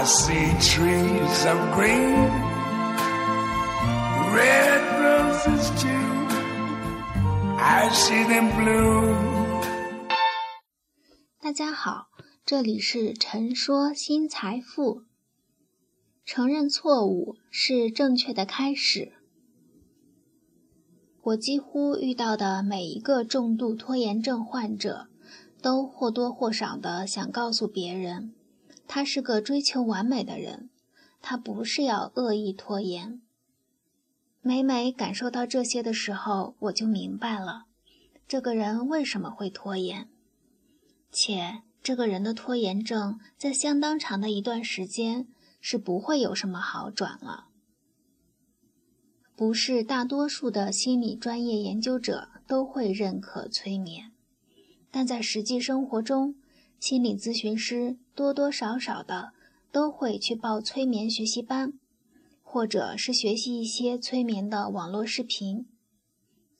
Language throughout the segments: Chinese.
I see trees of green, red roses too. I see them bloom. 大家好，这里是陈说新财富。承认错误是正确的开始。我几乎遇到的每一个重度拖延症患者，都或多或少的想告诉别人。他是个追求完美的人，他不是要恶意拖延。每每感受到这些的时候，我就明白了，这个人为什么会拖延，且这个人的拖延症在相当长的一段时间是不会有什么好转了。不是大多数的心理专业研究者都会认可催眠，但在实际生活中。心理咨询师多多少少的都会去报催眠学习班，或者是学习一些催眠的网络视频。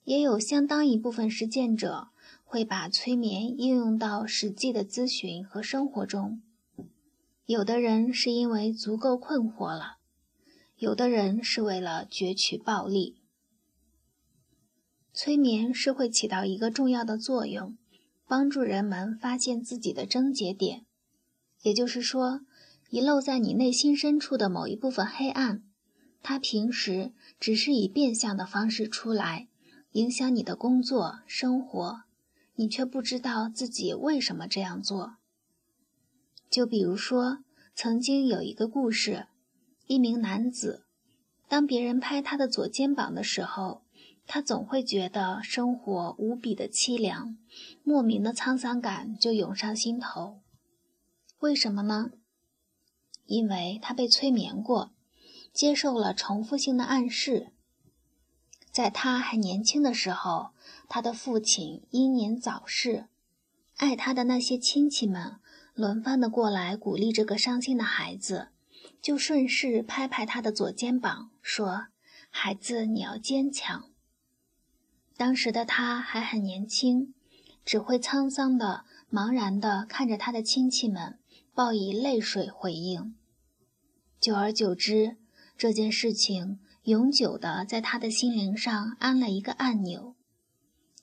也有相当一部分实践者会把催眠应用到实际的咨询和生活中。有的人是因为足够困惑了，有的人是为了攫取暴利。催眠是会起到一个重要的作用。帮助人们发现自己的症结点，也就是说，遗漏在你内心深处的某一部分黑暗，它平时只是以变相的方式出来，影响你的工作生活，你却不知道自己为什么这样做。就比如说，曾经有一个故事，一名男子，当别人拍他的左肩膀的时候。他总会觉得生活无比的凄凉，莫名的沧桑感就涌上心头。为什么呢？因为他被催眠过，接受了重复性的暗示。在他还年轻的时候，他的父亲英年早逝，爱他的那些亲戚们轮番的过来鼓励这个伤心的孩子，就顺势拍拍他的左肩膀，说：“孩子，你要坚强。”当时的他还很年轻，只会沧桑的、茫然的看着他的亲戚们，报以泪水回应。久而久之，这件事情永久的在他的心灵上安了一个按钮。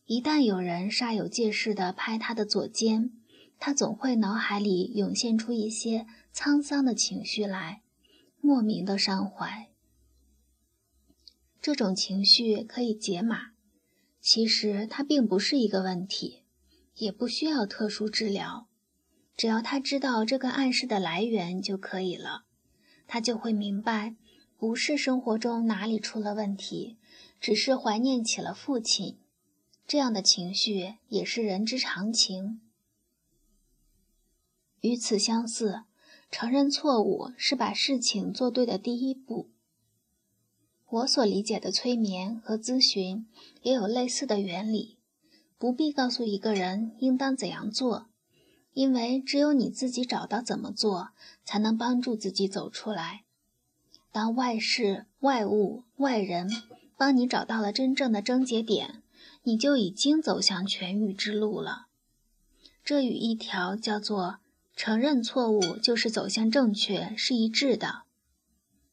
一旦有人煞有介事的拍他的左肩，他总会脑海里涌现出一些沧桑的情绪来，莫名的伤怀。这种情绪可以解码。其实它并不是一个问题，也不需要特殊治疗，只要他知道这个暗示的来源就可以了。他就会明白，不是生活中哪里出了问题，只是怀念起了父亲。这样的情绪也是人之常情。与此相似，承认错误是把事情做对的第一步。我所理解的催眠和咨询也有类似的原理，不必告诉一个人应当怎样做，因为只有你自己找到怎么做，才能帮助自己走出来。当外事、外物、外人帮你找到了真正的症结点，你就已经走向痊愈之路了。这与一条叫做“承认错误就是走向正确”是一致的。